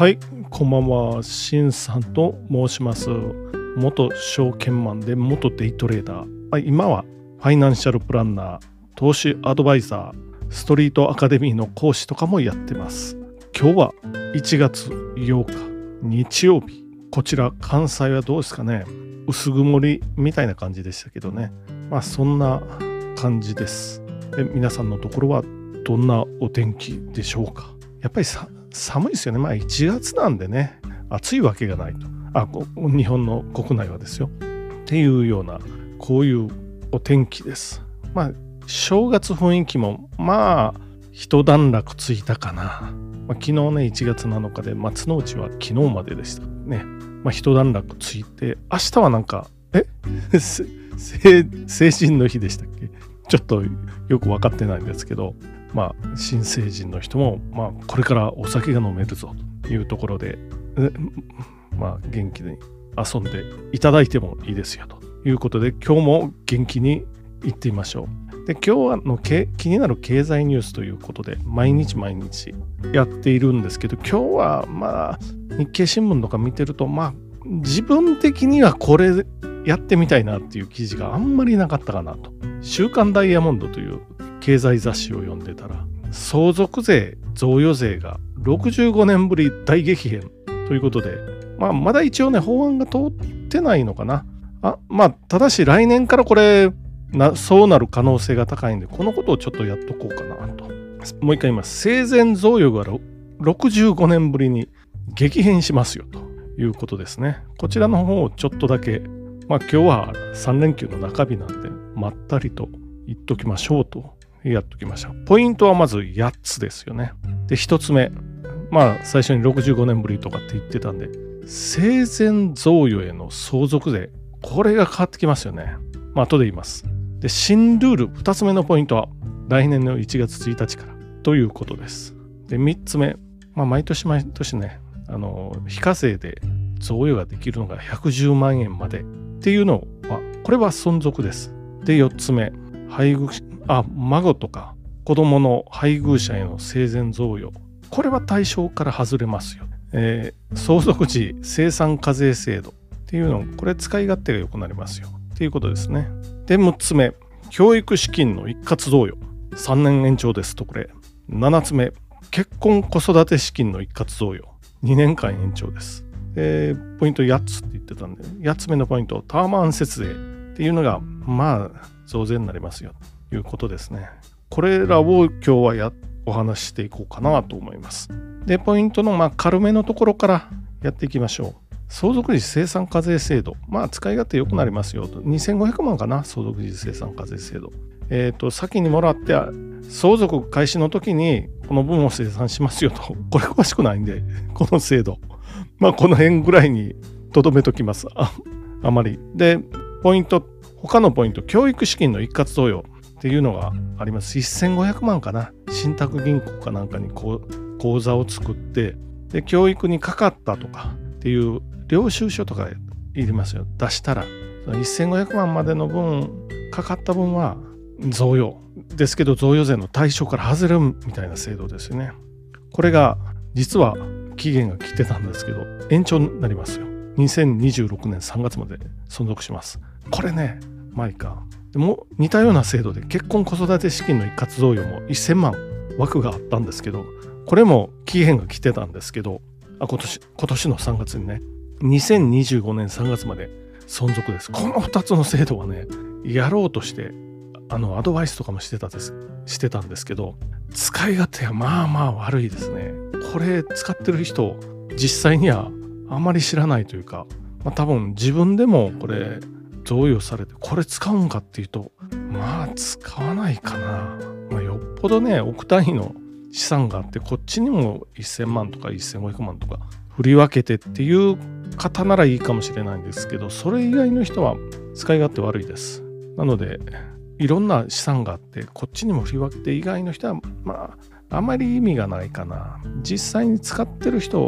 はい、こんばんは。しんさんと申します。元証券マンで元デイトレーダー。はい今はファイナンシャルプランナー、投資アドバイザー、ストリートアカデミーの講師とかもやってます。今日は1月8日、日曜日。こちら関西はどうですかね薄曇りみたいな感じでしたけどね。まあそんな感じです。皆さんのところはどんなお天気でしょうかやっぱり寒いですよね。まあ1月なんでね、暑いわけがないと。あ、日本の国内はですよ。っていうような、こういうお天気です。まあ、正月雰囲気も、まあ、一段落ついたかな。まあ、昨日ね、1月7日で、松の内は昨日まででしたね。まあ、一段落ついて、明日はなんか、え？成人の日でしたっけ？ちょっとよく分かってないんですけど、まあ、新成人の人も、まあ、これからお酒が飲めるぞというところで、まあ、元気に遊んでいただいてもいいですよということで、今日も元気に行ってみましょう。で、今日のけ気になる経済ニュースということで、毎日毎日やっているんですけど、今日はまあ、日経新聞とか見てると、まあ、自分的にはこれやってみたいなっていう記事があんまりなかったかなと。週刊ダイヤモンドという経済雑誌を読んでたら、相続税、贈与税が65年ぶり大激変ということで、まあ、まだ一応ね、法案が通ってないのかな。あまあ、ただし来年からこれな、そうなる可能性が高いんで、このことをちょっとやっとこうかなと。もう一回言います。生前贈与が65年ぶりに激変しますよということですね。こちらの方をちょっとだけ、まあ今日は3連休の中日なんで、まったりと言っときましょうとやっときました。ポイントはまず8つですよね。で、1つ目。まあ最初に65年ぶりとかって言ってたんで、生前贈与への相続税。これが変わってきますよね。まあ後で言います。で、新ルール、2つ目のポイントは来年の1月1日からということです。で、3つ目。まあ毎年毎年ね、あの、非課税で贈与ができるのが110万円までっていうのは、これは存続です。で、4つ目。配偶あ孫とか子供の配偶者への生前贈与。これは対象から外れますよ、えー相続時生産課税制度。っていうのこれ使い勝手が良くなりますよ。っていうことですね。で6つ目。教育資金の一括贈与。3年延長ですとこれ。7つ目。結婚子育て資金の一括贈与。2年間延長です。でポイント8つって言ってたんで8つ目のポイントタワマン節税。っていうのがまあ増税になりますよということですね。これらを今日はやお話ししていこうかなと思います。で、ポイントのまあ軽めのところからやっていきましょう。相続時生産課税制度。まあ使い勝手良くなりますよと。2500万かな、相続時生産課税制度。えっ、と、先にもらって、相続開始の時にこの分を生産しますよと。これ詳しくないんで、この制度。まあこの辺ぐらいにとどめときます。ああまり。で、ポイント他のポイント、教育資金の一括贈与っていうのがあります。1500万かな。信託銀行かなんかに口座を作って、で、教育にかかったとかっていう領収書とかいりますよ。出したら、1500万までの分、かかった分は贈与ですけど、贈与税の対象から外れるみたいな制度ですよね。これが実は期限が来てたんですけど、延長になりますよ。2026年3月まで存続します。これね、マイカ。でも似たような制度で結婚子育て資金の一括贈与も1000万枠があったんですけど、これも期限が来てたんですけど、あ今年今年の3月にね、2025年3月まで存続です。この2つの制度はね、やろうとして、あの、アドバイスとかもしてたですしてたんですけど、使い勝手はまあまあ悪いですね。これ使ってる人、実際にはあまり知らないというか、まあ、多分自分でもこれ贈与されてこれ使うんかっていうとまあ使わないかな、まあ、よっぽどね億単位の資産があってこっちにも1000万とか1500万とか振り分けてっていう方ならいいかもしれないんですけどそれ以外の人は使い勝手悪いです。なのでいろんな資産があってこっちにも振り分けて以外の人はまああまり意味がないかな。実際に使ってる人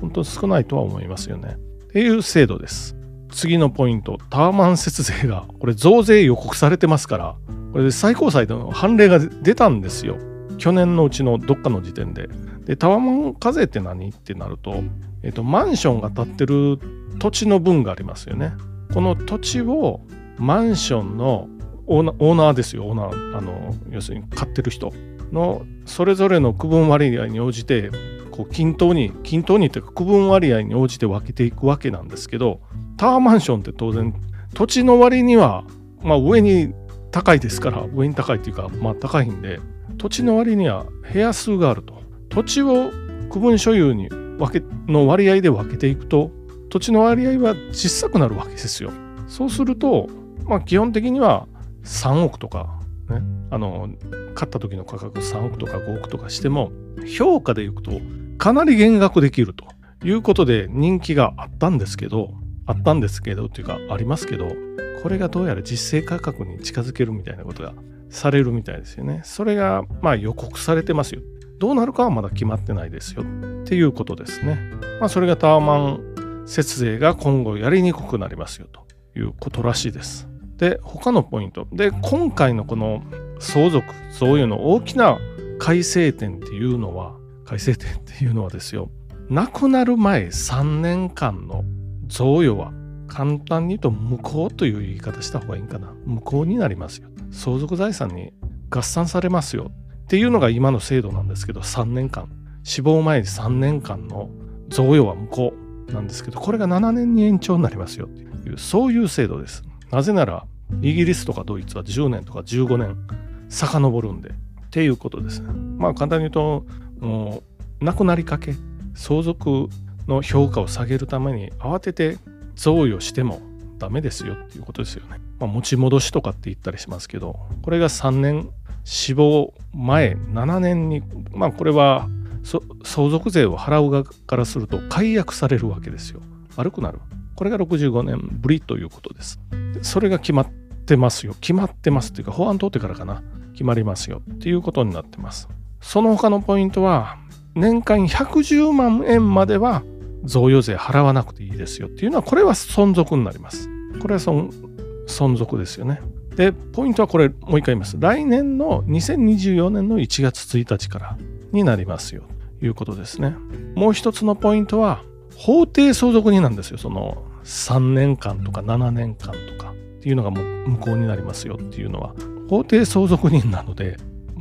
本当少ないとは思いますよね。っていう制度です。次のポイント、タワマン節税が、これ増税予告されてますから、これで最高裁の判例が出たんですよ。去年のうちのどっかの時点で。でタワマン課税って何ってなると、えっと、マンションが建ってる土地の分がありますよね。この土地をマンションのオーナーオーナーですよ、オーナー、あの要するに買ってる人のそれぞれの区分割合に応じて、こう均等に、均等にというか区分割合に応じて分けていくわけなんですけど、タワーマンションって当然、土地の割には、まあ、上に高いですから、上に高いっていうか、まあ高いんで、土地の割には部屋数があると。土地を区分所有に分けの割合で分けていくと、土地の割合は小さくなるわけですよ。そうすると、まあ、基本的には3億とか、ね、あの買った時の価格3億とか5億とかしても評価でいくとかなり減額できるということで人気があったんですけどあったんですけどっていうかありますけどこれがどうやら実勢価格に近づけるみたいなことがされるみたいですよね。それがまあ予告されてますよ。どうなるかはまだ決まってないですよっていうことですね。まあそれがタワマン節税が今後やりにくくなりますよということらしいです。で、他のポイント。で、今回のこの相続、贈与の大きな改正点っていうのは、改正点っていうのはですよ、亡くなる前3年間の贈与は簡単に言うと無効という言い方した方がいいかな。無効になりますよ。相続財産に合算されますよっていうのが今の制度なんですけど、3年間。死亡前に3年間の贈与は無効なんですけど、これが7年に延長になりますよっていう、そういう制度です。なぜなら、イギリスとかドイツは10年とか15年遡るんで、っていうことですね。まあ簡単に言うと、もう亡くなりかけ、相続の評価を下げるために慌てて贈与してもダメですよっていうことですよね。まあ、持ち戻しとかって言ったりしますけど、これが3年死亡前7年に、まあこれは相続税を払う側からすると解約されるわけですよ。悪くなる。これが65年ぶりということです。それが決まってますよ。決まってますっていうか、法案通ってからかな。決まりますよっていうことになってます。その他のポイントは、年間110万円までは贈与税払わなくていいですよっていうのは、これは存続になります。これは存続ですよね。で、ポイントはこれ、もう一回言います。来年の2024年の1月1日からになりますよということですね。もう一つのポイントは、法定相続人なんですよ。その3年間とか7年間とかっていうのがもう無効になりますよっていうのは法定相続人なので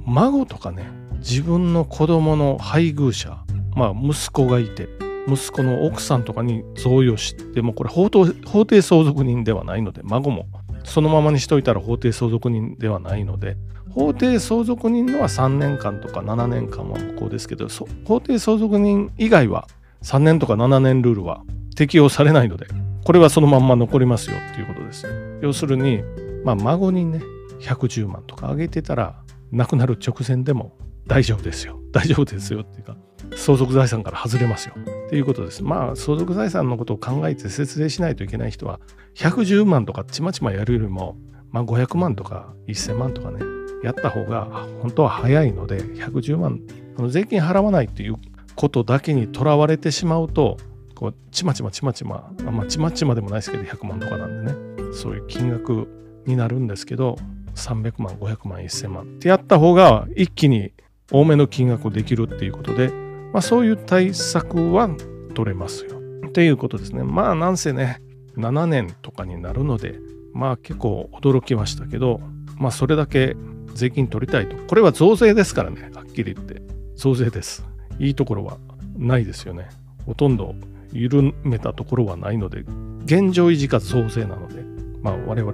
孫とかね自分の子供の配偶者まあ息子がいて息子の奥さんとかに贈与してもこれ法法定相続人ではないので孫もそのままにしといたら法定相続人ではないので法定相続人のは3年間とか7年間は無効ですけど法定相続人以外は3年とか7年ルールは適用されないのでこれはそのまんま残りますよっていうことです。要するに、まあ、孫にね、110万とかあげてたら、亡くなる直前でも大丈夫ですよ。大丈夫ですよっていうか、相続財産から外れますよ。っていうことです。まあ、相続財産のことを考えて節税しないといけない人は、110万とかちまちまやるよりも、まあ、500万とか1000万とかね、やった方が本当は早いので、110万、税金払わないっていうことだけにとらわれてしまうと、こうちまちまちまちままあちまちまでもないですけど100万とかなんでねそういう金額になるんですけど300万500万1000万ってやった方が一気に多めの金額をできるっていうことで、まあ、そういう対策は取れますよ。っていうことですね。まあなんせね7年とかになるのでまあ結構驚きましたけどまあそれだけ税金取りたいと。これは増税ですからねはっきり言って。増税です。いいところはないですよね。ほとんど緩めたところはないので、現状維持か増税なので、まあ、我々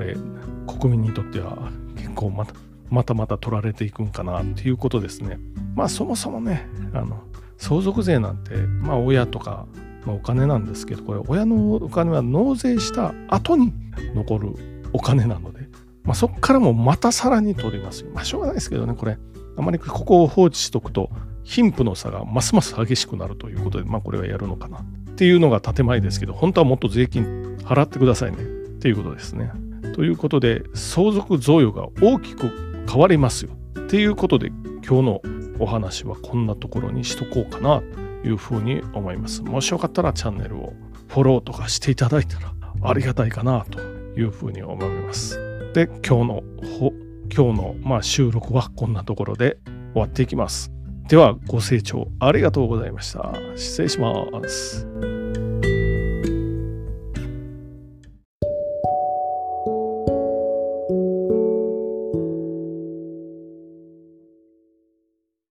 国民にとっては結構またまたまた取られていくんかなっていうことですね。まあそもそもね、あの相続税なんて、まあ親とかのお金なんですけど、これ親のお金は納税した後に残るお金なので、まあそこからもまたさらに取りますよ。まあしょうがないですけどね、これ、あまりここを放置しとくと、貧富の差がますます激しくなるということで、まあこれはやるのかなっていうのが建前ですけど、本当はもっと税金払ってくださいねっていうことですね。ということで、相続贈与が大きく変わりますよっていうことで、今日のお話はこんなところにしとこうかなというふうに思います。もしよかったらチャンネルをフォローとかしていただいたらありがたいかなというふうに思います。で、今日の今日のまあ収録はこんなところで終わっていきます。ではご清聴ありがとうございました。失礼します。